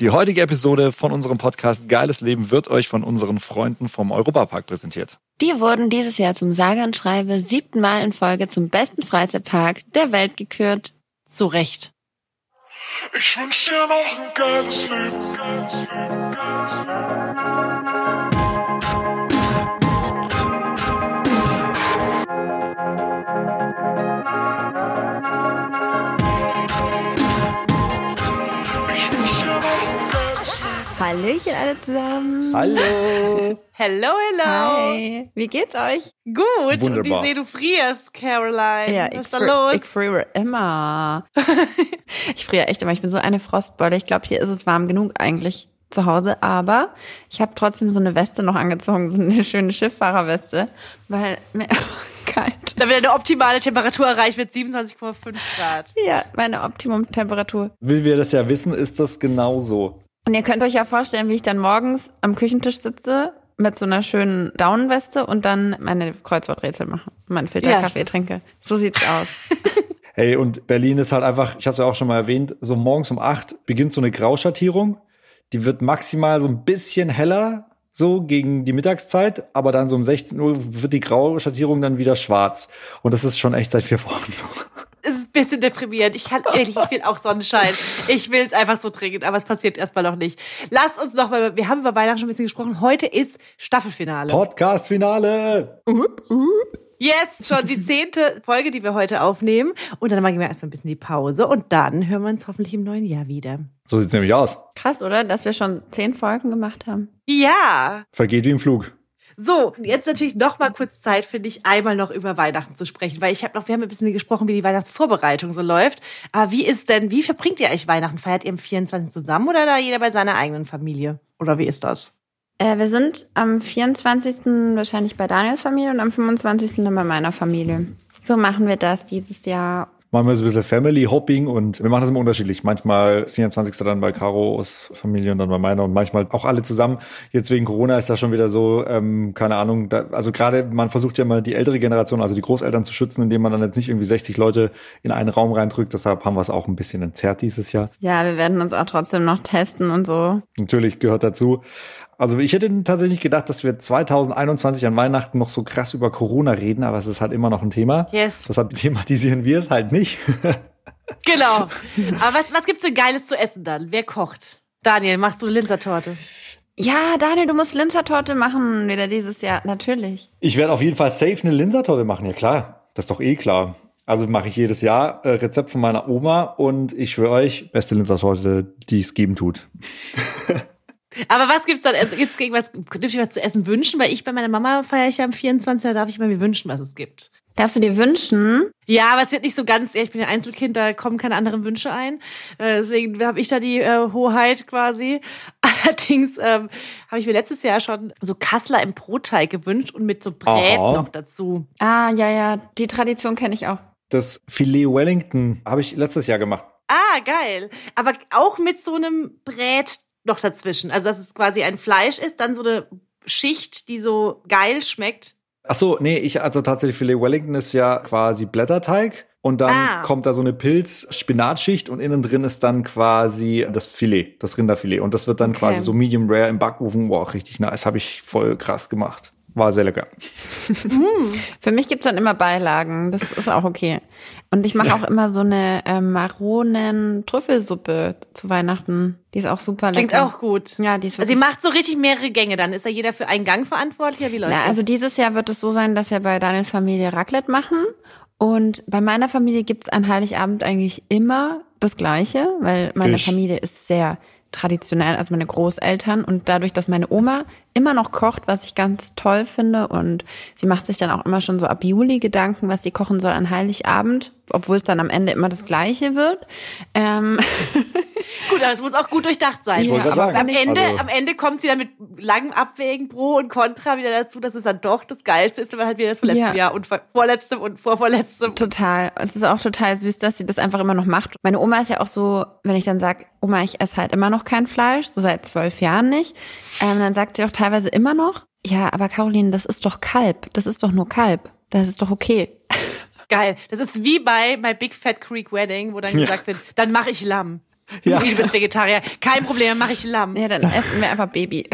Die heutige Episode von unserem Podcast Geiles Leben wird euch von unseren Freunden vom Europapark präsentiert. Die wurden dieses Jahr zum sage und schreibe siebten Mal in Folge zum besten Freizeitpark der Welt gekürt. Zu Recht. Ich wünsch dir noch ein geiles Leben. Geiles Leben, geiles Leben. Hallöchen alle zusammen. Hallo! Hello, hello. Hi. Wie geht's euch? Gut. Und Wunderbar. ich sehe, du frierst, Caroline. Ja, Was ich, ist da fri- los? ich friere immer. ich friere echt immer. Ich bin so eine Frostbeule. Ich glaube, hier ist es warm genug eigentlich zu Hause, aber ich habe trotzdem so eine Weste noch angezogen, so eine schöne Schifffahrerweste, weil mir kalt. Damit eine optimale Temperatur erreicht wird, 27,5 Grad. Ja, meine Optimumtemperatur. Wie wir das ja wissen, ist das genauso. Und ihr könnt euch ja vorstellen, wie ich dann morgens am Küchentisch sitze mit so einer schönen Daunenweste und dann meine Kreuzworträtsel mache, meinen Filterkaffee Ja. trinke. So sieht's aus. Hey, und Berlin ist halt einfach, ich habe es ja auch schon mal erwähnt, so morgens um acht beginnt so eine Grauschattierung. Die wird maximal so ein bisschen heller, so gegen die Mittagszeit, aber dann so um 16 Uhr wird die Grauschattierung dann wieder schwarz. Und das ist schon echt seit vier Wochen so. Es ist ein bisschen deprimierend. Ich kann ehrlich, ich will auch Sonnenschein. Ich will es einfach so dringend, aber es passiert erstmal noch nicht. Lasst uns noch mal, wir haben über Weihnachten schon ein bisschen gesprochen. Heute ist Staffelfinale. Podcast-Finale! Jetzt schon die zehnte Folge, die wir heute aufnehmen. Und dann machen wir erstmal ein bisschen die Pause und dann hören wir uns hoffentlich im neuen Jahr wieder. So sieht's nämlich aus. Krass, oder? Dass wir schon zehn Folgen gemacht haben. Ja. Vergeht wie im Flug. So, jetzt natürlich noch mal kurz Zeit, finde ich, einmal noch über Weihnachten zu sprechen, weil ich habe noch, wir haben ein bisschen gesprochen, wie die Weihnachtsvorbereitung so läuft. Aber wie ist denn, wie verbringt ihr euch Weihnachten? Feiert ihr am 24. zusammen oder da jeder bei seiner eigenen Familie? Oder wie ist das? Äh, wir sind am 24. wahrscheinlich bei Daniels Familie und am 25. dann bei meiner Familie. So machen wir das dieses Jahr. Machen wir so ein bisschen Family Hopping und wir machen das immer unterschiedlich. Manchmal ist 24. dann bei Caros Familie und dann bei meiner und manchmal auch alle zusammen. Jetzt wegen Corona ist das schon wieder so, ähm, keine Ahnung, da, also gerade man versucht ja mal die ältere Generation, also die Großeltern zu schützen, indem man dann jetzt nicht irgendwie 60 Leute in einen Raum reindrückt. Deshalb haben wir es auch ein bisschen entzerrt dieses Jahr. Ja, wir werden uns auch trotzdem noch testen und so. Natürlich gehört dazu. Also ich hätte tatsächlich gedacht, dass wir 2021 an Weihnachten noch so krass über Corona reden, aber es ist halt immer noch ein Thema. Yes. Deshalb thematisieren wir es halt nicht. Genau. Aber was, was gibt's denn Geiles zu essen dann? Wer kocht? Daniel, machst du Linzertorte? Ja, Daniel, du musst Linzertorte machen wieder dieses Jahr. Natürlich. Ich werde auf jeden Fall safe eine Linsertorte machen, ja klar. Das ist doch eh klar. Also mache ich jedes Jahr äh, Rezept von meiner Oma und ich schwöre euch, beste Linsertorte, die es geben tut. Aber was gibt's dann? Gibt's irgendwas, dürfte ich was zu essen wünschen? Weil ich bei meiner Mama feiere ich ja am 24. Da darf ich mal mir wünschen, was es gibt. Darfst du dir wünschen? Ja, aber es wird nicht so ganz, ich bin ja Einzelkind, da kommen keine anderen Wünsche ein. Äh, deswegen habe ich da die äh, Hoheit quasi. Allerdings ähm, habe ich mir letztes Jahr schon so Kassler im Brotteig gewünscht und mit so Brät Aha. noch dazu. Ah, ja, ja, die Tradition kenne ich auch. Das Filet Wellington habe ich letztes Jahr gemacht. Ah, geil. Aber auch mit so einem Brät noch dazwischen. Also, dass es quasi ein Fleisch ist, dann so eine Schicht, die so geil schmeckt. Ach so, nee, ich also tatsächlich Filet Wellington ist ja quasi Blätterteig und dann Ah. kommt da so eine Pilz-Spinatschicht und innen drin ist dann quasi das Filet, das Rinderfilet und das wird dann Okay. quasi so medium rare im Backofen. Wow, richtig nice, habe ich voll krass gemacht. War sehr lecker. Für mich gibt's dann immer Beilagen. Das ist auch okay. Und ich mache auch immer so eine äh, Maronen-Trüffelsuppe zu Weihnachten. Die ist auch super Das klingt lecker. auch gut. Ja, die ist Also, ihr wirklich macht so richtig mehrere Gänge dann. Ist da jeder für einen Gang verantwortlich? Ja, wie läuft Na, das? also dieses Jahr wird es so sein, dass wir bei Daniels Familie Raclette machen. Und bei meiner Familie gibt's an Heiligabend eigentlich immer das Gleiche, weil meine Fisch. Familie ist sehr traditionell, also meine Großeltern. Und dadurch, dass meine Oma immer noch kocht, was ich ganz toll finde. Und sie macht sich dann auch immer schon so ab Juli Gedanken, was sie kochen soll an Heiligabend, obwohl es dann am Ende immer das Gleiche wird. Ähm, Gut, aber es muss auch gut durchdacht sein. Ja, aber sagen. am Ende, also, am Ende kommt sie dann mit langem Abwägen Pro und Contra wieder dazu, dass es dann doch das Geilste ist, wenn man halt wieder das von letztem Ja. Jahr und vor- vorletztem und vorvorletztem. Total. Es ist auch total süß, dass sie das einfach immer noch macht. Meine Oma ist ja auch so, wenn ich dann sage, Oma, ich esse halt immer noch kein Fleisch, so seit zwölf Jahren nicht, ähm, dann sagt sie auch teilweise immer noch, ja, aber Caroline, das ist doch Kalb. Das ist doch nur Kalb. Das ist doch okay. Geil. Das ist wie bei My Big Fat Creek Wedding, wo dann Ja. gesagt wird, dann mache ich Lamm. Ja. Wie, du bist Vegetarier. Kein Problem, mache ich Lamm. Ja, dann essen wir einfach Baby.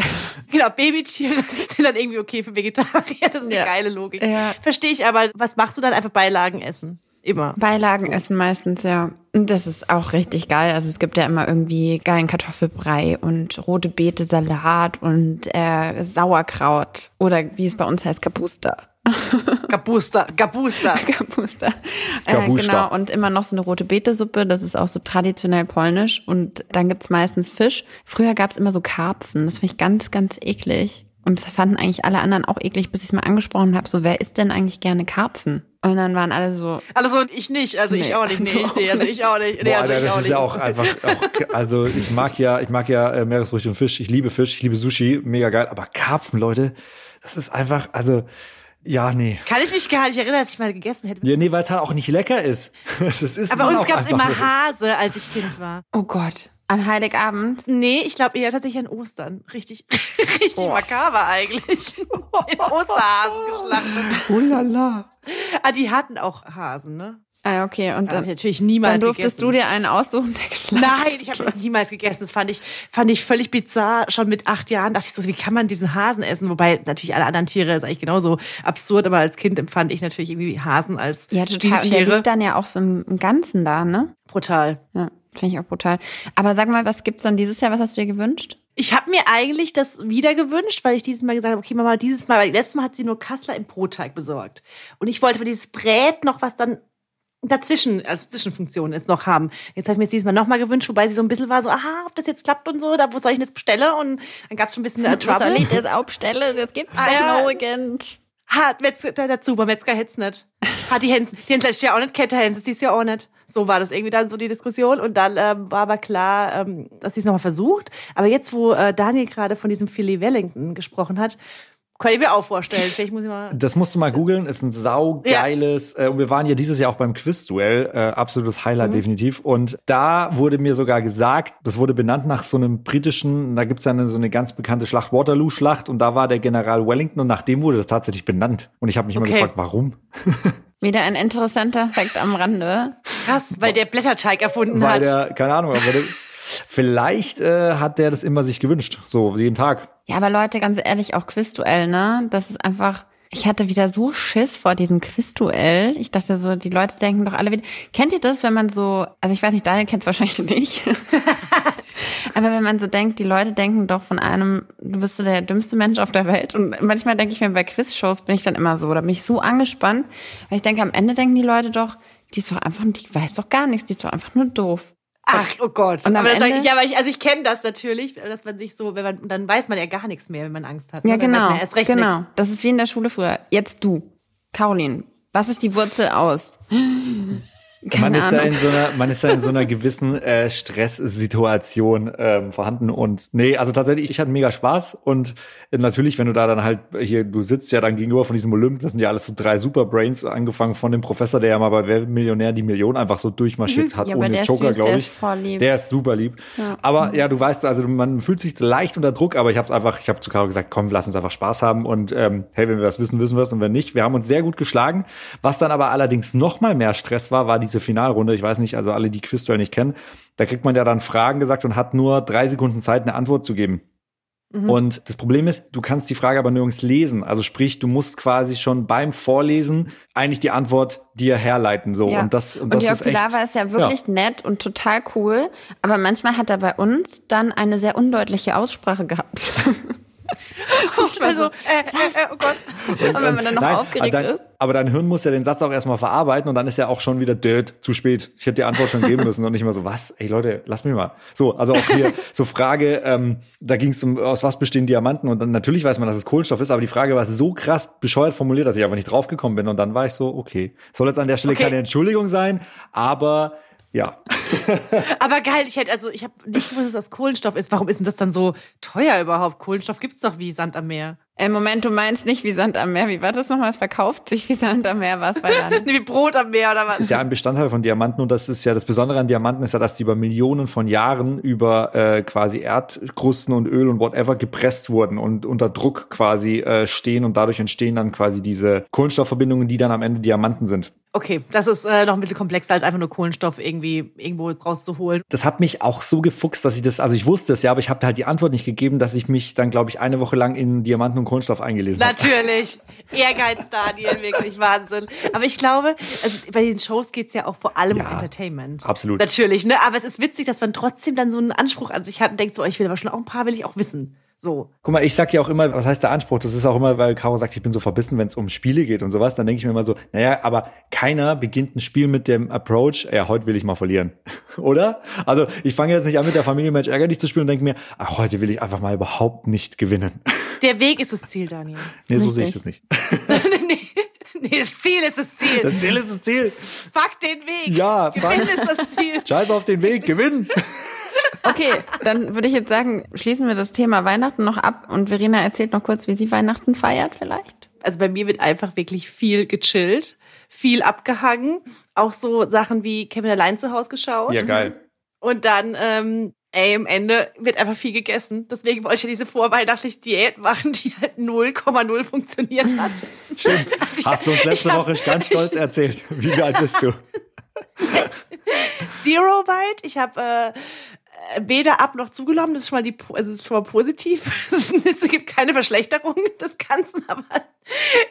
Genau, Babytiere sind dann irgendwie okay für Vegetarier. Das ist Ja. eine geile Logik. Ja. Verstehe ich, aber was machst du dann? Einfach Beilagen essen. Immer. Beilagen essen meistens, ja. Und das ist auch richtig geil. Also es gibt ja immer irgendwie geilen Kartoffelbrei und rote Beete Salat und äh, Sauerkraut. Oder wie es bei uns heißt, Kapusta. Gabusta, Gabusta. Kapusta. Äh, Kapusta. genau, und immer noch so eine rote Betesuppe, das ist auch so traditionell polnisch. Und dann gibt's meistens Fisch. Früher gab's immer so Karpfen, das finde ich ganz, ganz eklig. Und das fanden eigentlich alle anderen auch eklig, bis ich es mal angesprochen habe, so wer isst denn eigentlich gerne Karpfen? Und dann waren alle so, Also und ich nicht, also ich Nee. auch nicht. Nee, nee, also ich auch nicht. Nee, Boah, also Alter, ich das auch ist nicht. ja auch einfach, auch, also ich mag ja, ich mag ja äh, Meeresfrüchte und Fisch. Ich liebe Fisch, ich liebe Sushi, mega geil. Aber Karpfen, Leute, das ist einfach, also, ja, nee. Kann ich mich gar nicht erinnern, dass ich mal gegessen hätte. Ja, nee, weil es halt auch nicht lecker ist. Das ist Aber uns gab's einfach immer so. Hase, als ich Kind war. oh Gott, an Heiligabend. Nee, ich glaube eher tatsächlich an Ostern. Richtig, richtig makaber eigentlich. Osterhasen geschlachtet. Oh la la. Ah, die hatten auch Hasen, ne? Ah, okay, und Hab dann, ich natürlich niemals dann durftest gegessen. du dir einen aussuchen, der geschlachtet Nein, ich habe das niemals gegessen. Das fand ich, fand ich völlig bizarr. Schon mit acht Jahren dachte ich so, wie kann man diesen Hasen essen? Wobei natürlich alle anderen Tiere ist eigentlich genauso absurd, aber als Kind empfand ich natürlich irgendwie Hasen als Ja, total. Und der liegt dann ja auch so im, im Ganzen da, ne? Brutal. Ja, finde ich auch brutal. Aber sag mal, was gibt's dann dieses Jahr? Was hast du dir gewünscht? Ich habe mir eigentlich das wieder gewünscht, weil ich dieses Mal gesagt habe, okay, Mama, dieses Mal, weil letztes Mal hat sie nur Kassler im Brotteig besorgt. Und ich wollte für dieses Brät noch was dann dazwischen, als Zwischenfunktion ist, noch haben. Jetzt habe ich mir das dieses Mal nochmal gewünscht, wobei sie so ein bisschen war so, aha, ob das jetzt klappt und so, da wo soll ich denn das bestellen? Und dann gab es schon ein bisschen äh, Was soll Trouble. ich das aufstellen? Das gibt's Ah, ja. nirgends. Hat Metzger, der, der Zubermetzger hätt's nicht. Hat die Hens, die Hens ist ja auch nicht Kette Hens, die ist ja auch nicht. So war das irgendwie dann so die Diskussion und dann ähm, war aber klar, ähm, dass sie es nochmal versucht. Aber jetzt, wo äh, Daniel gerade von diesem Philly Wellington gesprochen hat, kann ich mir auch vorstellen. Vielleicht muss ich mal. Das musst du mal googeln, ist ein saugeiles, äh, und wir waren ja dieses Jahr auch beim Quizduell, äh, absolutes Highlight definitiv. Und da wurde mir sogar gesagt, das wurde benannt nach so einem britischen, da gibt's ja eine, so eine ganz bekannte Schlacht, Waterloo-Schlacht, und da war der General Wellington und nach dem wurde das tatsächlich benannt. Und ich habe mich immer Okay. gefragt, warum? Wieder ein interessanter Fakt am Rande. Krass, weil der Blätterteig erfunden Weil hat. der, keine Ahnung, aber der, vielleicht äh, hat der das immer sich gewünscht, so jeden Tag. Ja, aber Leute, ganz ehrlich, auch Quizduell, ne? Das ist einfach. Ich hatte wieder so Schiss vor diesem Quizduell. Ich dachte so, die Leute denken doch alle wieder. Kennt ihr das, wenn man so, also ich weiß nicht, Daniel kennt es wahrscheinlich nicht. Aber wenn man so denkt, die Leute denken doch von einem, du bist so der dümmste Mensch auf der Welt. Und manchmal denke ich mir, bei Quizshows bin ich dann immer so, da bin ich so angespannt, weil ich denke, am Ende denken die Leute doch, die ist doch einfach, die weiß doch gar nichts, die ist doch einfach nur doof. Ach, oh Gott. Und am aber Ende- ich, ja, aber ich, also ich kenne das natürlich, dass man sich so, wenn man, dann weiß man ja gar nichts mehr, wenn man Angst hat. Ja, ne? Genau. erst recht genau. nichts. Das ist wie in der Schule früher. Jetzt du, Caroline. Was ist die Wurzel aus? Keine man ist ja Ahnung. in so einer, man ist ja in so einer gewissen äh, Stresssituation ähm, vorhanden und nee, also tatsächlich, ich hatte mega Spaß und äh, natürlich, wenn du da dann halt hier, du sitzt ja dann gegenüber von diesem Olymp, das sind ja alles so drei Superbrains, angefangen von dem Professor, der ja mal bei Wer Millionär die Million einfach so durchmarschiert hat Mhm. Ja, aber ohne der ist Joker, glaube der ich. ist voll lieb. Der ist super lieb. Aber ja, du weißt, also man fühlt sich leicht unter Druck, aber ich habe einfach, ich habe zu Caro gesagt, komm, lass uns einfach Spaß haben und ähm, hey, wenn wir was wissen, wissen wir es und wenn nicht, wir haben uns sehr gut geschlagen. Was dann aber allerdings noch mal mehr Stress war, war diese Finalrunde. Ich weiß nicht, also alle, die Quizduell nicht kennen, da kriegt man ja dann Fragen gesagt und hat nur drei Sekunden Zeit, eine Antwort zu geben. Mhm. Und das Problem ist, du kannst die Frage aber nirgends lesen. Also sprich, du musst quasi schon beim Vorlesen eigentlich die Antwort dir herleiten. So. Ja. Und das, und Und, das Jörg ist echt, Pilawa ist ja wirklich nett und total cool, aber manchmal hat er bei uns dann eine sehr undeutliche Aussprache gehabt. Ich war Also, so, äh, äh, äh, oh Gott. Und wenn man dann noch aufgeregt aber dein, ist? Aber dein Hirn muss ja den Satz auch erstmal verarbeiten und dann ist ja auch schon wieder död, zu spät. Ich hätte die Antwort schon geben müssen und nicht immer so, was? Ey Leute, lass mich mal. So, also auch hier so Frage, ähm, da ging es um, aus was bestehen Diamanten und dann natürlich weiß man, dass es Kohlenstoff ist, aber die Frage war so krass bescheuert formuliert, dass ich einfach nicht draufgekommen bin und dann war ich so, okay. Soll jetzt an der Stelle Okay. keine Entschuldigung sein, aber ja. Aber geil, ich hätte, also ich habe nicht gewusst, dass das Kohlenstoff ist. Warum ist denn das dann so teuer überhaupt? Kohlenstoff gibt's doch wie Sand am Meer. Im Moment, du meinst nicht wie Sand am Meer. Wie war das nochmal? Es verkauft sich wie Sand am Meer, was bei dann? Wie Brot am Meer oder was? ist ja ein Bestandteil von Diamanten und das ist ja das Besondere an Diamanten ist ja, dass die über Millionen von Jahren über äh, quasi Erdkrusten und Öl und whatever gepresst wurden und unter Druck quasi äh, stehen und dadurch entstehen dann quasi diese Kohlenstoffverbindungen, die dann am Ende Diamanten sind. Okay, das ist äh, noch ein bisschen komplexer als einfach nur Kohlenstoff irgendwie irgendwo rauszuholen. Das hat mich auch so gefuchst, dass ich das, also ich wusste es ja, aber ich habe halt die Antwort nicht gegeben, dass ich mich dann, glaube ich, eine Woche lang in Diamanten und Kohlenstoff eingelesen habe. Natürlich. Ehrgeiz, Daniel, wirklich Wahnsinn. Aber ich glaube, also bei den Shows geht's ja auch vor allem Ja, um Entertainment. absolut. Natürlich, ne? Aber es ist witzig, dass man trotzdem dann so einen Anspruch an sich hat und denkt so, oh, ich will aber schon auch ein paar, will ich auch wissen. So. Guck mal, ich sag ja auch immer, was heißt der Anspruch? Das ist auch immer, weil Caro sagt, ich bin so verbissen, wenn es um Spiele geht und sowas. Dann denke ich mir immer so, naja, aber keiner beginnt ein Spiel mit dem Approach, ja, heute will ich mal verlieren. Oder? Also ich fange jetzt nicht an mit der Familie Match ärgerlich zu spielen und denke mir, ach, heute will ich einfach mal überhaupt nicht gewinnen. Der Weg ist das Ziel, Daniel. Nee, so sehe ich das nicht. nee, nee, das Ziel ist das Ziel. Das Ziel ist das Ziel. Fuck den Weg. Ja, Gewinn fuck. ist das Ziel. Scheiß auf den Weg, gewinnen. Okay, dann würde ich jetzt sagen, schließen wir das Thema Weihnachten noch ab und Verena erzählt noch kurz, wie sie Weihnachten feiert vielleicht. Also bei mir wird einfach wirklich viel gechillt, viel abgehangen. Auch so Sachen wie Kevin allein zu Hause geschaut. Ja, geil. Und dann, ähm, ey, am Ende wird einfach viel gegessen. Deswegen wollte ich ja diese vorweihnachtliche Diät machen, die halt 0,0 funktioniert hat. Stimmt. Also ich- Hast du uns letzte ich hab- Woche ganz stolz erzählt. Wie alt bist du? Zero Bite. Ich habe äh, weder ab noch zugenommen. Das ist schon mal die, also ist schon mal positiv. es gibt keine Verschlechterung des Ganzen, aber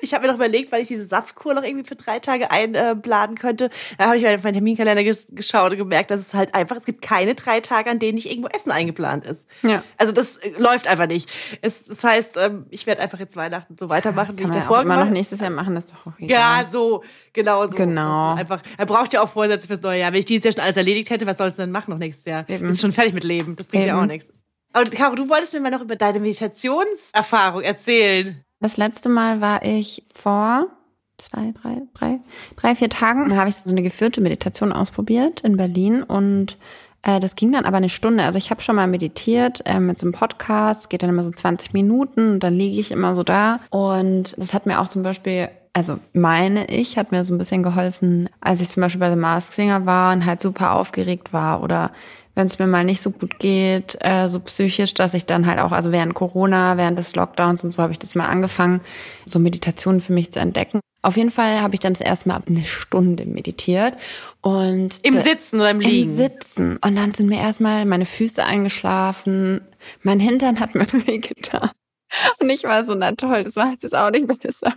ich habe mir noch überlegt, weil ich diese Saftkur noch irgendwie für drei Tage einplanen könnte. Da habe ich mal auf meinen Terminkalender ges geschaut und gemerkt, dass es halt einfach, es gibt keine drei Tage, an denen nicht irgendwo Essen eingeplant ist. Ja. Also das äh, läuft einfach nicht. Es, das heißt, ähm, ich werde einfach jetzt Weihnachten so weitermachen, wie ich ja davor auch immer noch gemacht nächstes Jahr machen, das doch auch egal. ja, so, genau so. Genau. Einfach, er braucht ja auch Vorsätze fürs neue Jahr. Wenn ich dieses Jahr schon alles erledigt hätte, was sollst du denn machen noch nächstes Jahr? Eben. Das ist schon fertig mit Leben. Das bringt ja Eben. auch nichts. Aber Caro, du wolltest mir mal noch über deine Meditationserfahrung erzählen. Das letzte Mal war ich vor zwei, drei, drei, drei, vier Tagen. Da habe ich so eine geführte Meditation ausprobiert in Berlin und äh, das ging dann aber eine Stunde. Also ich habe schon mal meditiert äh, mit so einem Podcast, geht dann immer so 20 Minuten und dann liege ich immer so da. Und das hat mir auch zum Beispiel, also meine ich, hat mir so ein bisschen geholfen, als ich zum Beispiel bei The Mask Singer war und halt super aufgeregt war oder wenn es mir mal nicht so gut geht, äh, so psychisch, dass ich dann halt auch, also während Corona, während des Lockdowns und so habe ich das mal angefangen, so Meditationen für mich zu entdecken. Auf jeden Fall habe ich dann das erste Mal eine Stunde meditiert und Im äh, Sitzen oder im Liegen? im Sitzen. Und dann sind mir erstmal meine Füße eingeschlafen, mein Hintern hat mir wehgetan. Und ich war so, na toll, das war jetzt auch nicht besser.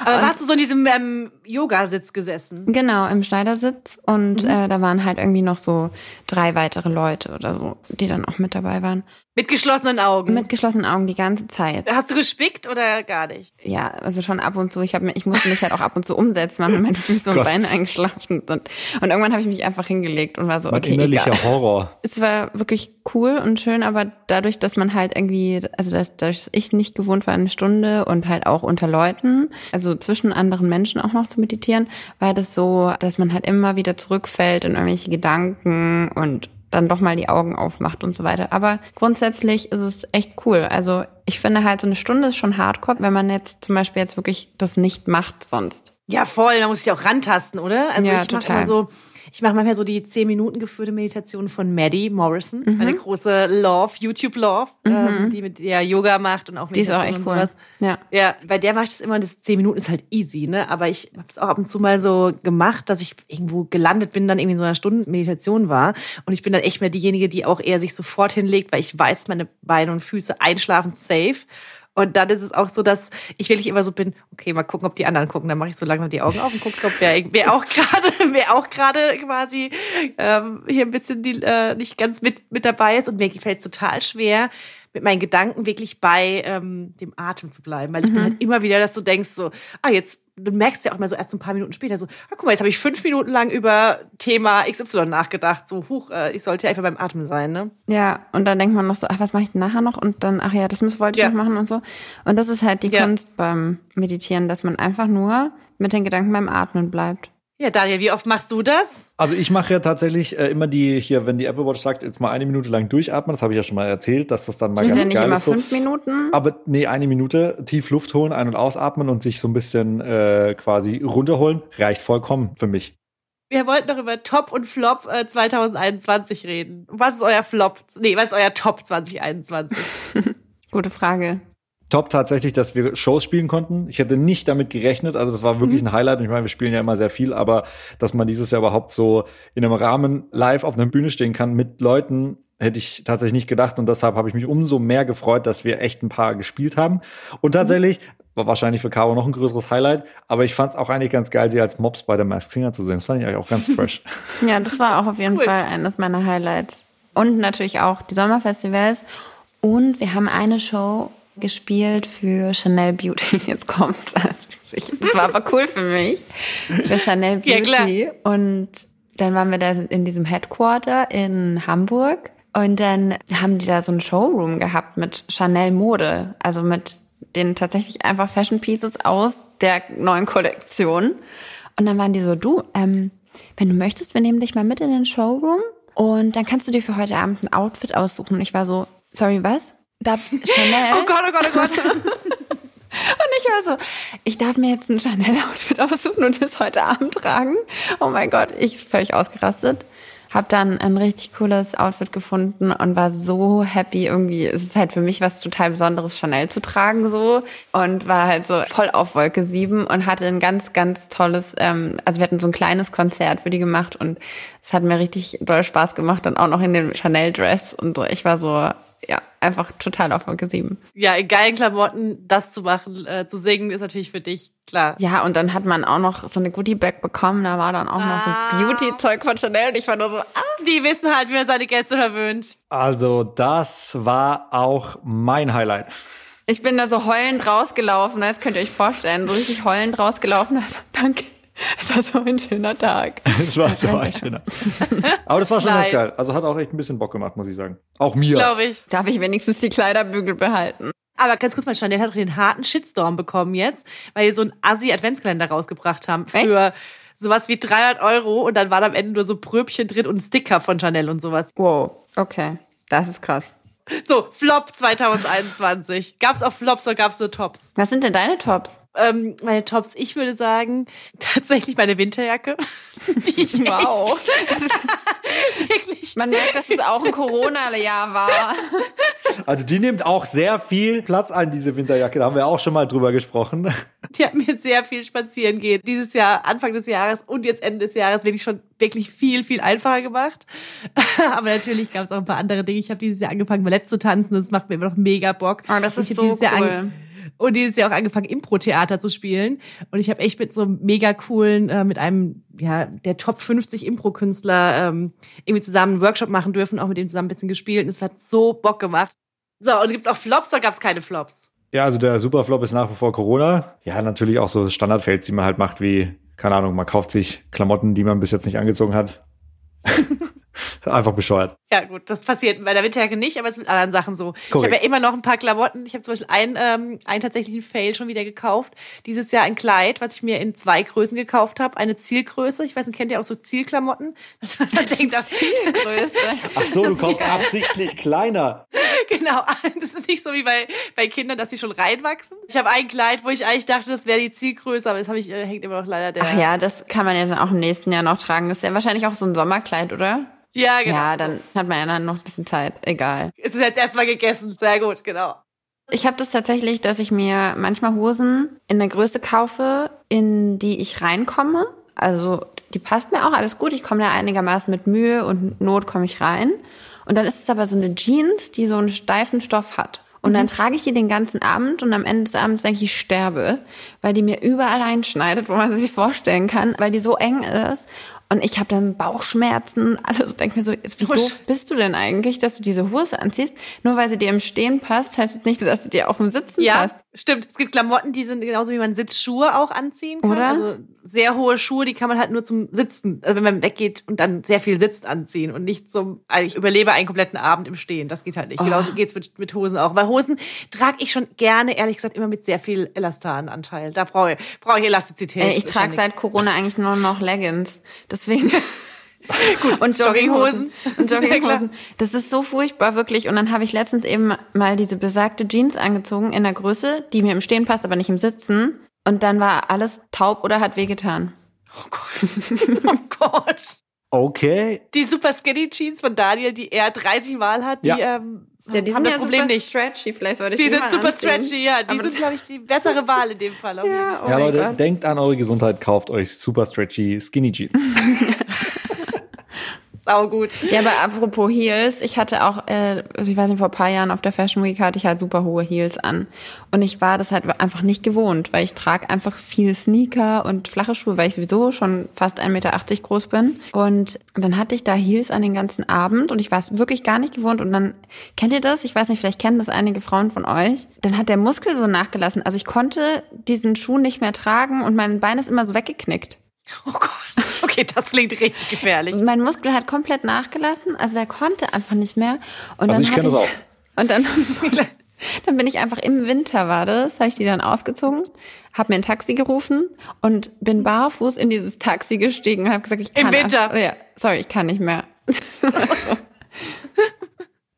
Aber Und- warst du so in diesem ähm, Yogasitz gesessen? Genau, im Schneidersitz. Und Mhm. äh, da waren halt irgendwie noch so drei weitere Leute oder so, die dann auch mit dabei waren. Mit geschlossenen Augen? Mit geschlossenen Augen die ganze Zeit. Hast du gespickt oder gar nicht? Ja, also schon ab und zu. Ich, hab mir, ich musste mich halt auch ab und zu umsetzen, weil mir meine Füße und. Beine eingeschlafen sind. Und irgendwann habe ich mich einfach hingelegt und war so, Mein okay, innerlicher egal. Horror. Es war wirklich cool und schön, aber dadurch, dass man halt irgendwie, also dass, dadurch, dass ich nicht gewohnt war, eine Stunde und halt auch unter Leuten, also zwischen anderen Menschen auch noch zu meditieren, war das so, dass man halt immer wieder zurückfällt in irgendwelche Gedanken und dann doch mal die Augen aufmacht und so weiter. Aber grundsätzlich ist es echt cool. Also ich finde halt, so eine Stunde ist schon hardcore, wenn man jetzt zum Beispiel jetzt wirklich das nicht macht sonst. Ja, voll. Man muss sich auch rantasten, oder? Also Ja, ich mache total. immer so, ich mache manchmal so die 10 Minuten geführte Meditation von Maddie Morrison, Mhm. meine große Love, YouTube Love, ähm, die mit der Yoga macht und auch Die ist auch echt und cool. sowas. Ja. Ja, bei der mache ich das immer, das 10 Minuten ist halt easy, ne? Aber ich habe es auch ab und zu mal so gemacht, dass ich irgendwo gelandet bin, dann irgendwie in so einer Stunde Meditation war. Und ich bin dann echt mehr diejenige, die auch eher sich sofort hinlegt, weil ich weiß, meine Beine und Füße einschlafen safe. Und dann ist es auch so, dass ich wirklich immer so bin, okay, mal gucken, ob die anderen gucken. Dann mache ich so langsam die Augen auf und gucke, ob wer, wer auch gerade, wer auch gerade quasi ähm, hier ein bisschen die, äh, nicht ganz mit, mit dabei ist. Und mir gefällt es total schwer, mit meinen Gedanken wirklich bei ähm, dem Atem zu bleiben. Weil ich bin halt immer wieder, dass du denkst so, ah, jetzt, du merkst ja auch mal so erst ein paar Minuten später so, ah, guck mal, jetzt habe ich fünf Minuten lang über Thema XY nachgedacht. So, huch, äh, ich sollte ja einfach beim Atmen sein, ne? Ja, und dann denkt man noch so, ach, was mache ich denn nachher noch? Und dann, ach ja, das muss, wollte ich Ja. noch machen und so. Und das ist halt die Ja. Kunst beim Meditieren, dass man einfach nur mit den Gedanken beim Atmen bleibt. Ja, Daniel, wie oft machst du das? Also ich mache ja tatsächlich äh, immer die hier, wenn die Apple Watch sagt, jetzt mal eine Minute lang durchatmen, das habe ich ja schon mal erzählt, dass das dann mal Sind ganz ja nicht geil immer ist. So. fünf Minuten. Aber nee, eine Minute tief Luft holen, ein- und ausatmen und sich so ein bisschen äh, quasi runterholen, reicht vollkommen für mich. Wir wollten doch über Top und Flop äh, 2021 reden. Was ist euer Flop? Nee, was ist euer Top 2021? Gute Frage. Top tatsächlich, dass wir Shows spielen konnten. Ich hätte nicht damit gerechnet. Also das war wirklich ein Highlight. Und ich meine, wir spielen ja immer sehr viel, aber dass man dieses Jahr überhaupt so in einem Rahmen live auf einer Bühne stehen kann mit Leuten, hätte ich tatsächlich nicht gedacht. Und deshalb habe ich mich umso mehr gefreut, dass wir echt ein paar gespielt haben. Und tatsächlich war wahrscheinlich für Caro noch ein größeres Highlight. Aber ich fand es auch eigentlich ganz geil, sie als Mops bei der Masked Singer zu sehen. Das fand ich eigentlich auch ganz fresh. Ja, das war auch auf jeden Cool. Fall eines meiner Highlights. Und natürlich auch die Sommerfestivals. Und wir haben eine Show gespielt für Chanel Beauty. Jetzt kommt's. Das war aber cool für mich. Für Chanel Ja, klar. Beauty. Und dann waren wir da in diesem Headquarter in Hamburg. Und dann haben die da so einen Showroom gehabt mit Chanel Mode. Also mit den tatsächlich einfach Fashion Pieces aus der neuen Kollektion. Und dann waren die so, du, ähm, wenn du möchtest, wir nehmen dich mal mit in den Showroom und dann kannst du dir für heute Abend ein Outfit aussuchen. Und ich war so, sorry, was? Darf Chanel? Oh Gott, oh Gott, oh Gott. Und ich war so, ich darf mir jetzt ein Chanel-Outfit aussuchen und das heute Abend tragen. Oh mein Gott, ich völlig ausgerastet. Hab dann ein richtig cooles Outfit gefunden und war so happy. Irgendwie es ist halt für mich was total Besonderes, Chanel zu tragen so. Und war halt so voll auf Wolke 7 und hatte ein ganz, ganz tolles, ähm, also wir hatten so ein kleines Konzert für die gemacht und es hat mir richtig doll Spaß gemacht, dann auch noch in dem Chanel-Dress und so. Ich war so, ja, einfach total auf Wolke 7. Ja, in geilen Klamotten das zu machen, äh, zu singen, ist natürlich für dich klar. Ja, und dann hat man auch noch so eine Goodie-Bag bekommen. Da war dann auch noch so Ah. Beauty-Zeug von Chanel. Und ich war nur so, ah. Die wissen halt, wie man seine Gäste verwöhnt. Also das war auch mein Highlight. Ich bin da so heulend rausgelaufen. Das könnt ihr euch vorstellen. So richtig heulend rausgelaufen. Also, danke. Es war so ein schöner Tag. Das war so weiß ein schöner. Aber das war schon ganz Nice. geil. Also hat auch echt ein bisschen Bock gemacht, muss ich sagen. Auch mir. Glaube ich. Darf ich wenigstens die Kleiderbügel behalten? Aber ganz kurz mal, Chanel hat doch den harten Shitstorm bekommen jetzt, weil sie so einen Assi-Adventskalender rausgebracht haben Echt? für sowas wie 300 Euro und dann waren am Ende nur so Pröbchen drin und ein Sticker von Chanel und sowas. Wow, okay. Das ist krass. So, Flop 2021. Gab's auch Flops oder gab's nur Tops? Was sind denn deine Tops? Ähm, meine Tops, ich würde sagen, tatsächlich meine Winterjacke. Wow. wirklich. Man merkt, dass es auch ein Corona-Jahr war. Also die nimmt auch sehr viel Platz ein, diese Winterjacke. Da haben wir auch schon mal drüber gesprochen. Die hat mir sehr viel spazieren gehen. Dieses Jahr, Anfang des Jahres und jetzt Ende des Jahres, wirklich schon wirklich viel, viel einfacher gemacht. Aber natürlich gab es auch ein paar andere Dinge. Ich habe dieses Jahr angefangen, Ballett zu tanzen. Das macht mir immer noch mega Bock. Oh, das ist so dieses Jahr cool. Und dieses Jahr auch angefangen, Impro-Theater zu spielen. Und ich habe echt mit so einem mega coolen, äh, mit einem, ja, der Top 50 Impro-Künstler ähm, irgendwie zusammen einen Workshop machen dürfen, auch mit dem zusammen ein bisschen gespielt. Und es hat so Bock gemacht. So, und gibt's auch Flops oder gab's keine Flops? Ja, also der Superflop ist nach wie vor Corona. Ja, natürlich auch so Standardfails, die man halt macht, wie, keine Ahnung, man kauft sich Klamotten, die man bis jetzt nicht angezogen hat. Einfach bescheuert. Ja, gut, das passiert bei der Winterjacke nicht, aber es ist mit anderen Sachen so. Ich Korrekt. habe ja immer noch ein paar Klamotten. Ich habe zum Beispiel einen, ähm, einen tatsächlichen Fail schon wieder gekauft. Dieses Jahr ein Kleid, was ich mir in zwei Größen gekauft habe. Eine Zielgröße. Ich weiß nicht, kennt ihr auch so Zielklamotten? Dass man denkt, das, Größe. Ach so, du kaufst absichtlich kleiner. genau, das ist nicht so wie bei, bei Kindern, dass sie schon reinwachsen. Ich habe ein Kleid, wo ich eigentlich dachte, das wäre die Zielgröße, aber das habe ich, äh, hängt immer noch leider der. Ach ja, das kann man ja dann auch im nächsten Jahr noch tragen. Das ist ja wahrscheinlich auch so ein Sommerkleid, oder? Ja, genau. Ja, dann hat man ja dann noch ein bisschen Zeit. Egal. Es ist jetzt erstmal gegessen. Sehr gut, genau. Ich habe das tatsächlich, dass ich mir manchmal Hosen in der Größe kaufe, in die ich reinkomme. Also die passt mir auch alles gut. Ich komme da einigermaßen mit Mühe und Not komme ich rein. Und dann ist es aber so eine Jeans, die so einen steifen Stoff hat. Und dann trage ich die den ganzen Abend und am Ende des Abends denke ich, ich sterbe, weil die mir überall einschneidet, wo man sich vorstellen kann, weil die so eng ist. Und ich habe dann Bauchschmerzen, alles und denke mir so, wie doof bist du denn eigentlich, dass du diese Hose anziehst? Nur weil sie dir im Stehen passt, heißt jetzt nicht, dass sie dir auch im Sitzen Ja, passt. Stimmt. Es gibt Klamotten, die sind genauso wie man Sitzschuhe auch anziehen kann. Oder? Also sehr hohe Schuhe, die kann man halt nur zum Sitzen, also wenn man weggeht und dann sehr viel sitzt anziehen und nicht zum, also ich überlebe einen kompletten Abend im Stehen. Das geht halt nicht. Oh. Genauso geht's mit, mit Hosen auch. Weil Hosen trage ich schon gerne, ehrlich gesagt, immer mit sehr viel Elastananteil. Da brauche ich, brauche ich Elastizität. Äh, ich trage seit. Corona eigentlich nur noch Leggings. Deswegen. Gut, und Jogginghosen. Jogginghosen. Und Jogginghosen. Das ist so furchtbar, wirklich. Und dann habe ich letztens eben mal diese besagte Jeans angezogen in der Größe, die mir im Stehen passt, aber nicht im Sitzen. Und dann war alles taub oder hat wehgetan. Oh Gott. oh Gott. Okay. Die Super Skinny Jeans von Daniel, die er 30 Mal hat, die Ja. ähm, Ja, die haben sind das ja Problem super nicht. stretchy. Vielleicht sollte ich Die die, sind mal super anziehen. stretchy, ja. Die Aber sind, glaube ich, die bessere Wahl in dem Fall. ja, oh ja, Leute, Gott. denkt an eure Gesundheit, kauft euch super stretchy Skinny Jeans. Sau gut. Ja, aber apropos Heels, ich hatte auch, äh, also ich weiß nicht, vor ein paar Jahren auf der Fashion Week hatte ich halt super hohe Heels an. Und ich war das halt einfach nicht gewohnt, weil ich trage einfach viel Sneaker und flache Schuhe, weil ich sowieso schon fast 1,80 Meter groß bin. Und dann hatte ich da Heels an den ganzen Abend und ich war es wirklich gar nicht gewohnt. Und dann, kennt ihr das? Ich weiß nicht, vielleicht kennen das einige Frauen von euch. Dann hat der Muskel so nachgelassen. Also ich konnte diesen Schuh nicht mehr tragen und mein Bein ist immer so weggeknickt. Oh Gott. Okay, das klingt richtig gefährlich. Mein Muskel hat komplett nachgelassen, also der konnte einfach nicht mehr. Und Also dann ich hatte auch. Und dann, dann bin ich einfach im Winter war das, habe ich die dann ausgezogen, habe mir ein Taxi gerufen und bin barfuß in dieses Taxi gestiegen und habe gesagt, ich Im kann Winter? einfach- Ja, sorry, ich kann nicht mehr.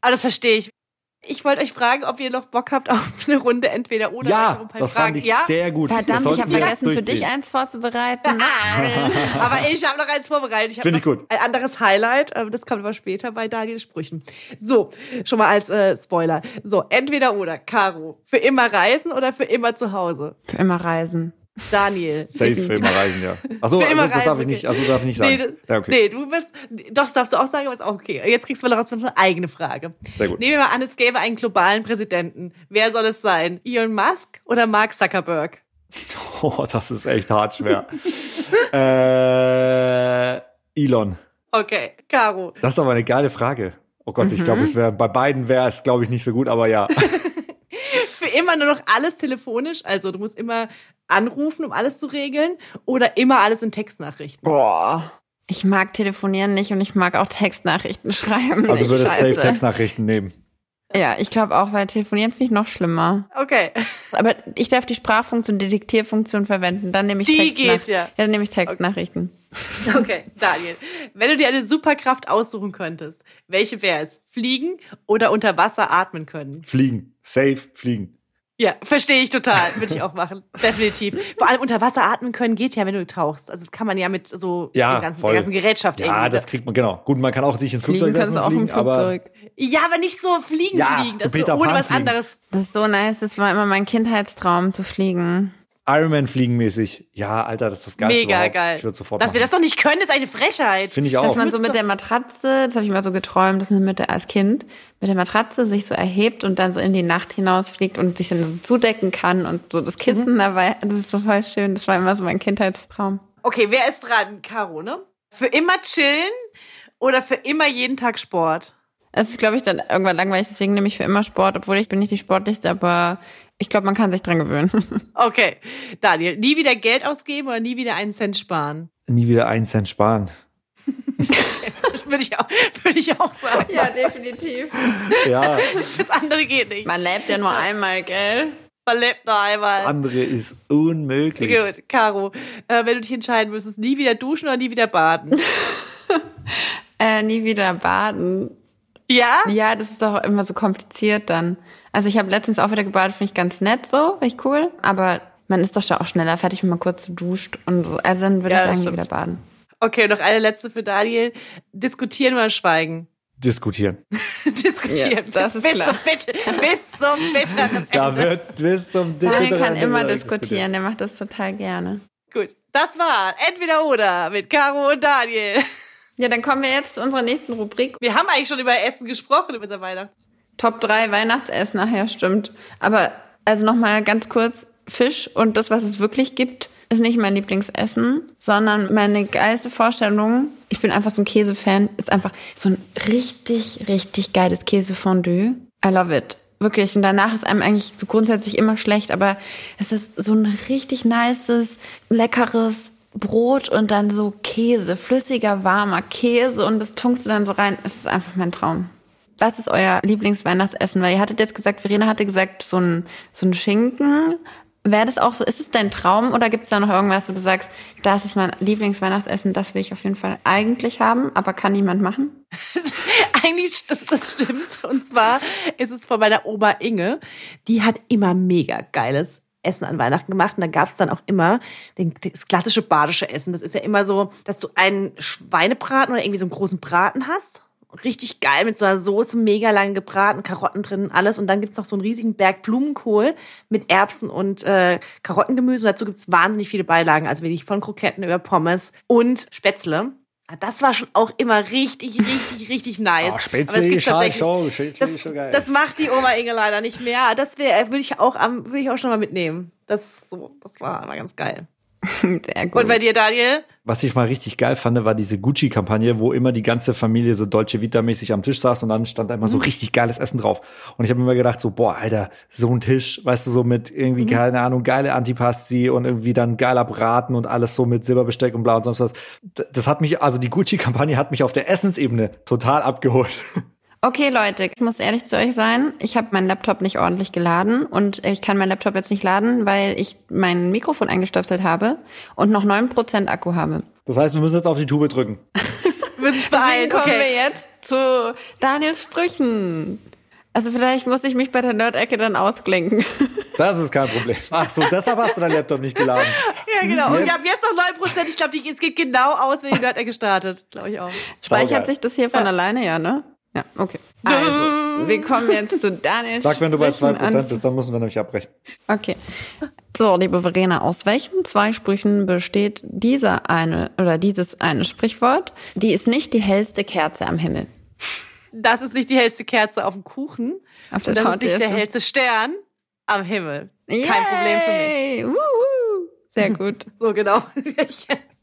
Aber das verstehe ich. Ich wollte euch fragen, ob ihr noch Bock habt auf eine Runde entweder oder. Ja, paar das Fragen. fand ich ja? sehr gut. Verdammt, ich habe vergessen, für dich eins vorzubereiten. Nein. Aber ich habe noch eins vorbereitet. Ich habe Finde ich gut. ein anderes Highlight. ähm, Das kommt aber später bei Daniels Sprüchen. So, schon mal als äh, Spoiler. So, entweder oder. Caro, für immer reisen oder für immer zu Hause? Für immer reisen. Daniel. Safe für immer reisen, ja. Achso, also, das darf ich nicht, also darf ich nicht sagen. Nee, ja, okay. nee, du bist, doch, das darfst du auch sagen, aber ist auch okay. Jetzt kriegst du mal raus eine eigene Frage. Sehr gut. Nehmen wir mal an, es gäbe einen globalen Präsidenten. Wer soll es sein? Elon Musk oder Mark Zuckerberg? Oh, das ist echt hart schwer. äh, Elon. Okay, Caro. Das ist aber eine geile Frage. Oh Gott, ich Mhm. glaube, es wäre bei beiden wäre es, glaube ich, nicht so gut, aber ja. Immer nur noch alles telefonisch, also du musst immer anrufen, um alles zu regeln, oder immer alles in Textnachrichten. Boah. Ich mag telefonieren nicht und ich mag auch Textnachrichten schreiben. Aber du würdest safe Scheiße. Textnachrichten nehmen. Ja, ich glaube auch, weil telefonieren finde ich noch schlimmer. Okay, Aber ich darf die Sprachfunktion, die Diktierfunktion verwenden. Dann nehme ich Die Textnach- geht, ja. dann nehme ich Textnachrichten. okay, Daniel. Wenn du dir eine Superkraft aussuchen könntest, welche wäre es? Fliegen oder unter Wasser atmen können? Fliegen. Safe fliegen. Ja, verstehe ich total. Würde ich auch machen. Definitiv. Vor allem unter Wasser atmen können geht ja, wenn du tauchst. Also das kann man ja mit so Ja, der ganzen, der ganzen Gerätschaft Ja, irgendwie. das kriegt man, genau. Gut, man kann auch sich ins Fliegen Flugzeug kannst setzen auch im fliegen, aber Flugzeug. ja, aber nicht so fliegen Ja, fliegen. so Das ist Peter so ohne Pan was fliegen. anderes. Das ist so nice. Das war immer mein Kindheitstraum zu fliegen. Ironman fliegen mäßig. Ja, Alter, das ist das Geilste Mega überhaupt. geil. Ich würde sofort Dass wir das machen. doch nicht können, ist eine Frechheit. Finde ich Dass auch. man so mit der Matratze, das habe ich immer so geträumt, dass man mit der als Kind mit der Matratze sich so erhebt und dann so in die Nacht hinausfliegt und sich dann so zudecken kann und so das Kissen Mhm. dabei. Das ist total schön. Das war immer so mein Kindheitstraum. Okay, wer ist dran? Caro, ne? Für immer chillen oder für immer jeden Tag Sport? Es ist, glaube ich, dann irgendwann langweilig, deswegen nehme ich für immer Sport, obwohl ich bin nicht die sportlichste, aber ich glaube, man kann sich dran gewöhnen. Okay, Daniel, nie wieder Geld ausgeben oder nie wieder einen Cent sparen? Nie wieder einen Cent sparen. Würde ich auch, würde ich auch sagen. definitiv. Ja, Das andere geht nicht. Man lebt ja nur einmal, gell? Man lebt noch einmal. andere ist unmöglich. Gut, Caro, äh, wenn du dich entscheiden müsstest, nie wieder duschen oder nie wieder baden? Äh, nie wieder baden. Ja? Ja, das ist doch immer so kompliziert dann. Also ich habe letztens auch wieder gebadet, finde ich ganz nett so, finde ich cool. Aber man ist doch schon auch schneller fertig, wenn man kurz duscht und so. Also dann würde Ja, ich sagen, wieder baden. Okay, noch eine letzte für Daniel. Diskutieren oder schweigen? Diskutieren. Diskutieren. Ja, das ist bis klar. Zum Bitter, bis zum bitteren Da Ende. wird bis zum Daniel bitteren kann Ende immer wieder diskutieren, der macht das total gerne. Gut, das war entweder oder mit Caro und Daniel. Ja, dann kommen wir jetzt zu unserer nächsten Rubrik. Wir haben eigentlich schon über Essen gesprochen, über unser Weihnachten. Top 3 Weihnachtsessen, ach ja, stimmt. Aber also nochmal ganz kurz, Fisch und das, was es wirklich gibt, ist nicht mein Lieblingsessen, sondern meine geilste Vorstellung, ich bin einfach so ein Käsefan, ist einfach so ein richtig, richtig geiles Käsefondue. I love it. Wirklich. Und danach ist einem eigentlich so grundsätzlich immer schlecht, aber es ist so ein richtig nices, leckeres Brot und dann so Käse, flüssiger, warmer Käse und das tunkst du dann so rein. Es ist einfach mein Traum. Was ist euer Lieblingsweihnachtsessen? Weil ihr hattet jetzt gesagt, Verena hatte gesagt, so ein, so ein Schinken. Wäre das auch so, ist es dein Traum oder gibt es da noch irgendwas, wo du sagst, das ist mein Lieblingsweihnachtsessen, das will ich auf jeden Fall eigentlich haben, aber kann niemand machen? Eigentlich, das, das stimmt. Und zwar ist es von meiner Oma Inge. Die hat immer mega geiles Essen an Weihnachten gemacht. Und da gab es dann auch immer den, das klassische badische Essen. Das ist ja immer so, dass du einen Schweinebraten oder irgendwie so einen großen Braten hast. Richtig geil mit so einer Soße, mega lang gebraten, Karotten drin, alles. Und dann gibt's noch so einen riesigen Berg Blumenkohl mit Erbsen und äh, Karottengemüse. Und dazu gibt's wahnsinnig viele Beilagen, also wirklich von Kroketten über Pommes und Spätzle. Ah, Das war schon auch immer richtig, richtig, richtig nice. Oh, Aber es Spätzle, gibt Schal, tatsächlich- Show, Spätzle das, schon geil. das macht die Oma Inge leider nicht mehr. Das würde ich auch würde ich auch schon mal mitnehmen. Das so, das war immer ganz geil. Sehr gut. Und bei dir, Daniel? Was ich mal richtig geil fand, war diese Gucci-Kampagne, wo immer die ganze Familie so Dolce Vita-mäßig am Tisch saß und dann stand da immer Mhm. so richtig geiles Essen drauf. Und ich habe mir immer gedacht, so, boah, Alter, so ein Tisch, weißt du, so mit irgendwie, Mhm. keine Ahnung, geile Antipasti und irgendwie dann geiler Braten und alles so mit Silberbesteck und bla und sonst was. Das hat mich, also die Gucci-Kampagne hat mich auf der Essensebene total abgeholt. Okay, Leute, ich muss ehrlich zu euch sein. Ich habe meinen Laptop nicht ordentlich geladen und ich kann meinen Laptop jetzt nicht laden, weil ich mein Mikrofon eingestöpselt habe und noch 9% Akku habe. Das heißt, wir müssen jetzt auf die Tube drücken. Wir müssen es Deswegen beeilen, kommen okay. wir jetzt zu Daniels Sprüchen. Also vielleicht muss ich mich bei der Nerd-Ecke dann ausklinken. Das ist kein Problem. Ach so, deshalb hast du dein Laptop nicht geladen. Ja, genau. Und Jetzt- wir haben jetzt noch 9%. Ich glaube, es geht genau aus, wenn die Leute gestartet. Glaube ich auch. Speichert Saugeil. sich das hier von Ja. alleine, ja, ne? Ja, okay. Also, wir kommen jetzt zu Daniels Sag, wenn du bei Sprüchen 2% ans- bist, dann müssen wir nämlich abbrechen. Okay. So, liebe Verena, aus welchen zwei Sprüchen besteht dieser eine oder dieses eine Sprichwort? Die ist nicht die hellste Kerze am Himmel. Das ist nicht die hellste Kerze auf dem Kuchen. Auf der Und das ist Torte, nicht ja, der stimmt. hellste Stern am Himmel. Kein Problem für mich. Wuhu. Sehr gut. So genau.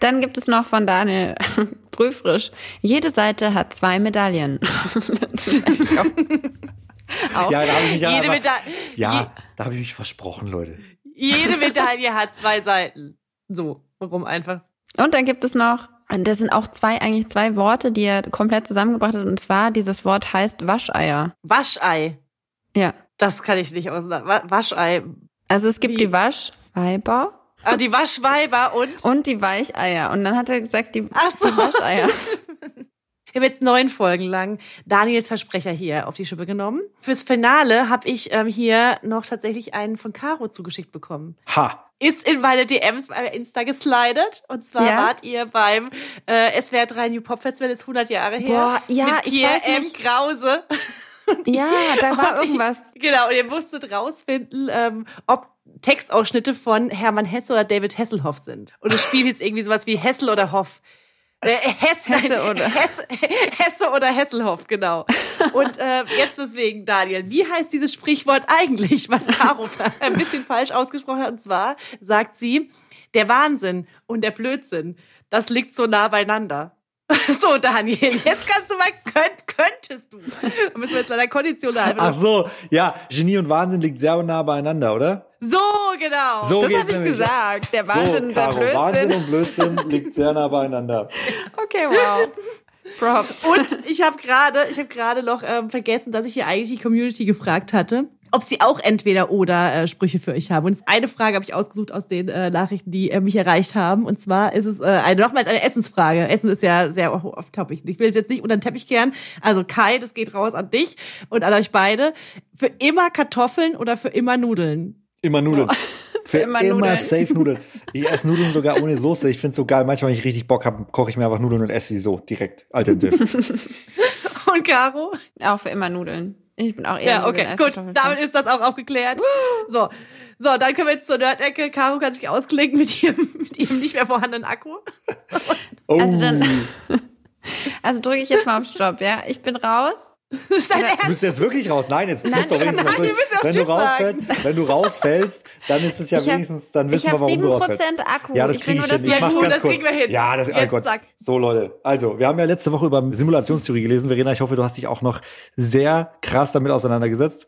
Dann gibt es noch von Daniel Prüfrisch. Jede Seite hat zwei Medaillen. Auch, auch Ja, da habe ich mich ja, Jede aber- Medaille. ja, da habe ich mich versprochen, Leute. Jede Medaille hat zwei Seiten. So, warum einfach? Und dann gibt es noch, und das sind auch zwei, eigentlich zwei Worte, die er komplett zusammengebracht hat. Und zwar, dieses Wort heißt Wascheier. Waschei. Ja. Das kann ich nicht auseinander. Wa- Waschei. Also es gibt Wie? die Waschweiber Ah, die Waschweiber und und die Weicheier. Und dann hat er gesagt, die, Ach so. die Wascheier. Ich habe jetzt neun Folgen lang Daniels Versprecher hier auf die Schippe genommen. Fürs Finale habe ich ähm, hier noch tatsächlich einen von Caro zugeschickt bekommen. Ha! Ist in meine DMs bei Insta geslidet. Und zwar Ja? wart ihr beim äh, SWR 3 New Pop Festival, ist 100 Jahre her. Boah, ja, mit ich Pierre weiß M. nicht. Krause. Ja, da war Und ich- irgendwas. Genau, und ihr musstet rausfinden, ähm, ob Textausschnitte von Hermann Hesse oder David Hasselhoff sind. Und das Spiel hieß irgendwie sowas wie Hessel oder Hoff. Äh, Hess, Hesse nein, oder- Hesse, Hesse oder Hesselhoff, genau. Und äh, jetzt deswegen, Daniel, wie heißt dieses Sprichwort eigentlich, was Caro ein bisschen falsch ausgesprochen hat? Und zwar sagt sie, der Wahnsinn und der Blödsinn, das liegt so nah beieinander. So, Daniel, jetzt kannst du mal, könnt, könntest du. Da müssen wir jetzt leider konditional Ach so, ja, Genie und Wahnsinn liegt sehr nah beieinander, oder? So, genau. So Das habe ich gesagt. Der Wahnsinn so, und der Caro, Blödsinn. Wahnsinn und Blödsinn liegt sehr nah beieinander. Okay, wow. Props. Und ich habe gerade, ich habe gerade noch ähm, vergessen, dass ich hier eigentlich die Community gefragt hatte, ob sie auch entweder oder äh, Sprüche für euch haben. Und eine Frage habe ich ausgesucht aus den äh, Nachrichten, die äh, mich erreicht haben. Und zwar ist es äh, eine, nochmals eine Essensfrage. Essen ist ja sehr off-topic. Ich will es jetzt nicht unter den Teppich kehren. Also Kai, das geht raus an dich und an euch beide. Für immer Kartoffeln oder für immer Nudeln? Immer Nudeln. Für immer immer, Nudeln. safe Nudeln. Ich esse Nudeln sogar ohne Soße. Ich find's so geil. Manchmal, wenn ich richtig Bock habe, koche ich mir einfach Nudeln und esse sie so direkt. Alternativ. Und Caro? Auch für immer Nudeln. Ich bin auch eher Ja, okay, gut. Damit ist das auch aufgeklärt. So. So, dann können wir jetzt zur Nerd-Ecke. Caro kann sich ausklicken mit ihrem, mit ihrem nicht mehr vorhandenen Akku. Oh. Also dann, also drücke ich jetzt mal auf Stopp, ja? Ich bin raus. Das ist dein Oder- Du bist jetzt wirklich raus. Nein, jetzt Nein, ist doch ich hab- wenigstens Nein, wir auch wenn, du rausfällst, wenn du rausfällst, dann ist es ja Ich hab- wenigstens, dann Ich wissen wir, habe warum du rausfällst. 7% Akku. Ja, das ich will kriege nur ich das hin. Ich Ja, mach's gut, ganz das kurz. kriegen wir hin. Ja, das, oh Jetzt Gott. zack. So, Leute. Also, wir haben ja letzte Woche über Simulationstheorie gelesen. Verena, ich hoffe, du hast dich auch noch sehr krass damit auseinandergesetzt.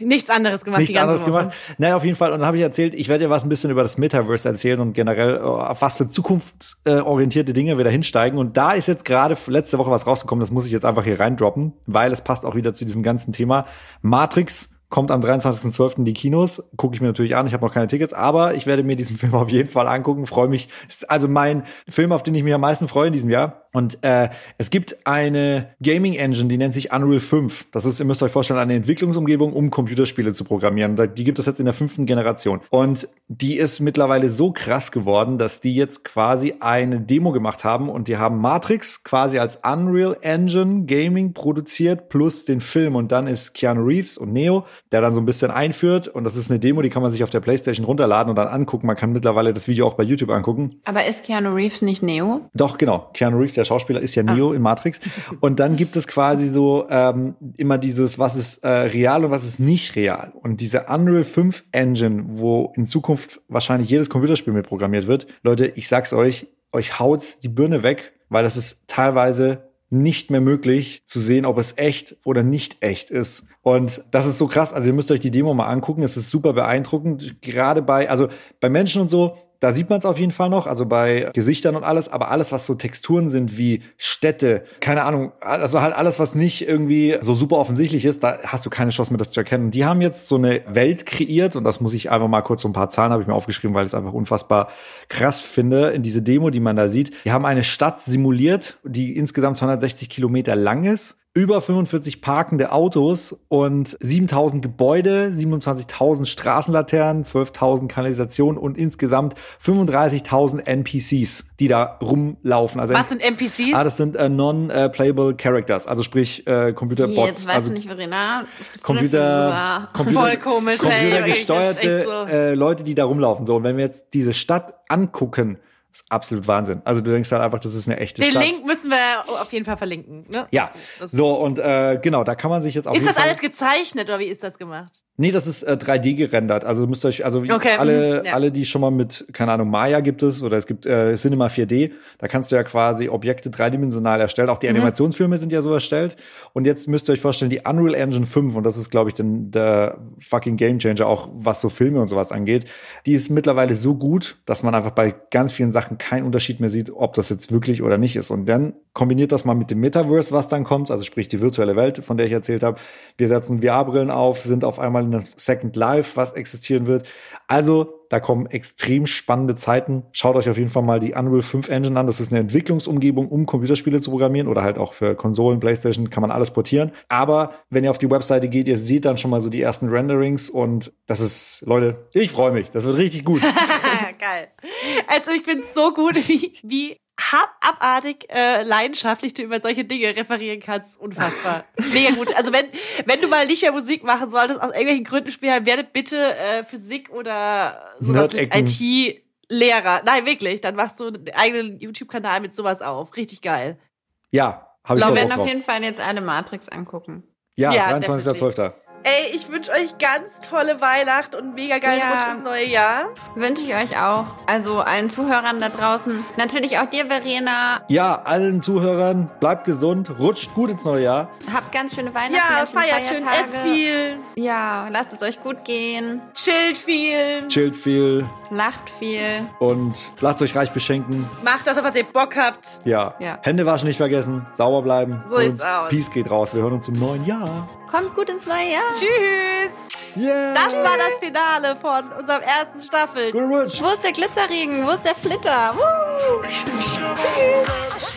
Nichts anderes gemacht die Nichts ganze anderes Woche. gemacht. Naja, auf jeden Fall. Und dann habe ich erzählt, ich werde dir was ein bisschen über das Metaverse erzählen und generell, äh, auf was für zukunftsorientierte Dinge wir da hinsteigen. Und da ist jetzt gerade letzte Woche was rausgekommen, das muss ich jetzt einfach hier reindroppen, weil es passt auch wieder zu diesem ganzen Thema. Matrix kommt am 23.12. in die Kinos. Gucke ich mir natürlich an. Ich habe noch keine Tickets, aber ich werde mir diesen Film auf jeden Fall angucken. Freue mich. Ist also mein Film, auf den ich mich am meisten freue in diesem Jahr. Und äh, es gibt eine Gaming Engine, die nennt sich Unreal 5. Das ist, ihr müsst euch vorstellen, eine Entwicklungsumgebung, um Computerspiele zu programmieren. Die gibt es jetzt in der fünften Generation. Und die ist mittlerweile so krass geworden, dass die jetzt quasi eine Demo gemacht haben und die haben Matrix quasi als Unreal Engine Gaming produziert plus den Film. Und dann ist Keanu Reeves und Neo, der dann so ein bisschen einführt. Und das ist eine Demo, die kann man sich auf der Playstation runterladen und dann angucken. Man kann mittlerweile das Video auch bei YouTube angucken. Aber ist Keanu Reeves nicht Neo? Doch, genau. Keanu Reeves, der Schauspieler, ist ja Neo in Matrix. Und dann gibt es quasi so ähm, immer dieses, was ist äh, real und was ist nicht real. Und diese Unreal 5 Engine, wo in Zukunft wahrscheinlich jedes Computerspiel mit programmiert wird, Leute, ich sag's euch, euch haut's die Birne weg, weil das ist teilweise nicht mehr möglich zu sehen, ob es echt oder nicht echt ist. Und das ist so krass. Also ihr müsst euch die Demo mal angucken. Es ist super beeindruckend. Gerade bei, also bei Menschen und so, da sieht man es auf jeden Fall noch, also bei Gesichtern und alles, aber alles, was so Texturen sind wie Städte, keine Ahnung, also halt alles, was nicht irgendwie so super offensichtlich ist, da hast du keine Chance mehr, das zu erkennen. Die haben jetzt so eine Welt kreiert und das muss ich einfach mal kurz so ein paar Zahlen habe ich mir aufgeschrieben, weil ich es einfach unfassbar krass finde in diese Demo, die man da sieht. Die haben eine Stadt simuliert, die insgesamt 260 Kilometer lang ist über 45 parkende Autos und 7000 Gebäude, 27.000 Straßenlaternen, 12.000 Kanalisationen und insgesamt 35.000 NPCs, die da rumlaufen. Also Was sind NPCs? Ah, das sind äh, non-playable Characters, also sprich äh, Computerbots. Jetzt weißt also du nicht, Verena. Computer, Computer, Voll komisch, ey. computergesteuerte so. äh, Leute, die da rumlaufen. So, und wenn wir jetzt diese Stadt angucken, ist absolut Wahnsinn. Also du denkst halt einfach, das ist eine echte Den Stadt. Link müssen wir auf jeden Fall verlinken. Ne? Ja, Das- so und äh, genau, da kann man sich jetzt auf Ist jeden das Fall alles gezeichnet oder wie ist das gemacht? Nee, das ist äh, 3D gerendert. Also müsst ihr euch, also wie Okay, alle, mhm, ja. alle, die schon mal mit, keine Ahnung, Maya gibt es oder es gibt äh, Cinema 4D, da kannst du ja quasi Objekte dreidimensional erstellen. Auch die Mhm. Animationsfilme sind ja so erstellt. Und jetzt müsst ihr euch vorstellen, die Unreal Engine 5, und das ist, glaube ich, den, der fucking Gamechanger, auch was so Filme und sowas angeht, die ist mittlerweile so gut, dass man einfach bei ganz vielen Sachen keinen Unterschied mehr sieht, ob das jetzt wirklich oder nicht ist. Und dann kombiniert das mal mit dem Metaverse, was dann kommt, also sprich die virtuelle Welt, von der ich erzählt habe. Wir setzen VR-Brillen auf, sind auf einmal in einer Second Life, was existieren wird. Also da kommen extrem spannende Zeiten. Schaut euch auf jeden Fall mal die Unreal 5 Engine an. Das ist eine Entwicklungsumgebung, um Computerspiele zu programmieren oder halt auch für Konsolen, Playstation kann man alles portieren. Aber wenn ihr auf die Webseite geht, ihr seht dann schon mal so die ersten Renderings und das ist, Leute, ich freue mich. Das wird richtig gut. Geil. Also ich bin so gut, wie, wie hab abartig äh, leidenschaftlich du über solche Dinge referieren kannst. Unfassbar. Mega gut. Also wenn, wenn du mal nicht mehr Musik machen solltest, aus irgendwelchen Gründen spielen, werde bitte äh, Physik oder sowas Nerd-Ecken. IT-Lehrer. Nein, wirklich. Dann machst du einen eigenen YouTube-Kanal mit sowas auf. Richtig geil. Ja, habe ich Wir werden auf jeden Fall jetzt alle Matrix angucken. Ja, Ja, 23.12. Ey, ich wünsche euch ganz tolle Weihnacht und mega geilen Ja. Rutsch ins neue Jahr. Wünsche ich euch auch. Also allen Zuhörern da draußen. Natürlich auch dir, Verena. Ja, allen Zuhörern, bleibt gesund, rutscht gut ins neue Jahr. Habt ganz schöne Weihnachten, Ja, ganz schöne feiert schön, Feiertage. esst viel, Ja, lasst es euch gut gehen. chillt viel, Chillt viel Lacht viel. und lasst euch reich beschenken. macht das, auf was ihr Bock habt. Ja. Ja. Hände waschen nicht vergessen, sauber bleiben. So und. Peace geht raus. Wir hören uns im neuen Jahr. Kommt gut ins neue Jahr. Tschüss. Yeah. Das war das Finale von unserem ersten Staffel. Good Rutsch. Wo ist der Glitzerregen? Wo ist der Flitter? Woo! Ich